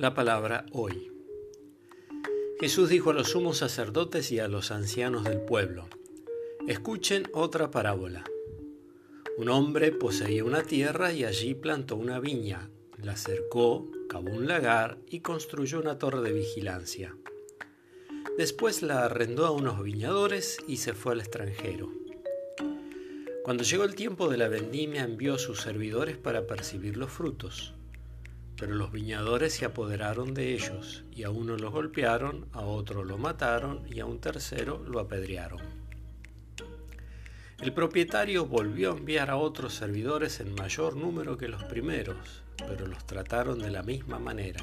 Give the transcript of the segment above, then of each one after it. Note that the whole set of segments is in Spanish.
La palabra hoy. Jesús dijo a los sumos sacerdotes y a los ancianos del pueblo, escuchen otra parábola. Un hombre poseía una tierra y allí plantó una viña, la cercó, cavó un lagar y construyó una torre de vigilancia. Después la arrendó a unos viñadores y se fue al extranjero. Cuando llegó el tiempo de la vendimia envió a sus servidores para percibir los frutos. Pero los viñadores se apoderaron de ellos, y a uno los golpearon, a otro lo mataron y a un tercero lo apedrearon. El propietario volvió a enviar a otros servidores en mayor número que los primeros, pero los trataron de la misma manera.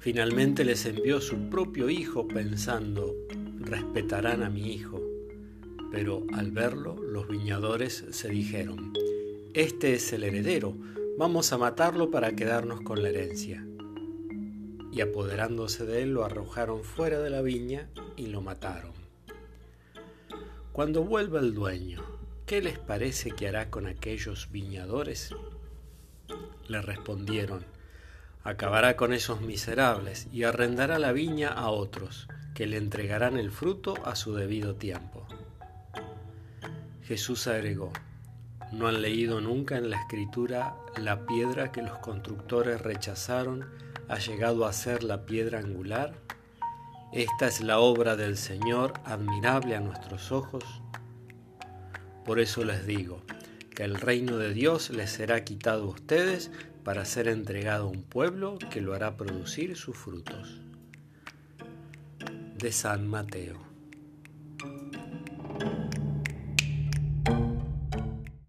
Finalmente les envió su propio hijo pensando, respetarán a mi hijo. Pero al verlo, los viñadores se dijeron, Este es el heredero, vamos a matarlo para quedarnos con la herencia. Y apoderándose de él lo arrojaron fuera de la viña y lo mataron. Cuando vuelva el dueño, ¿qué les parece que hará con aquellos viñadores? Le respondieron, acabará con esos miserables y arrendará la viña a otros, que le entregarán el fruto a su debido tiempo. Jesús agregó, ¿No han leído nunca en la escritura la piedra que los constructores rechazaron ha llegado a ser la piedra angular? Esta es la obra del Señor, admirable a nuestros ojos. Por eso les digo, que el reino de Dios les será quitado a ustedes para ser entregado a un pueblo que lo hará producir sus frutos. De San Mateo.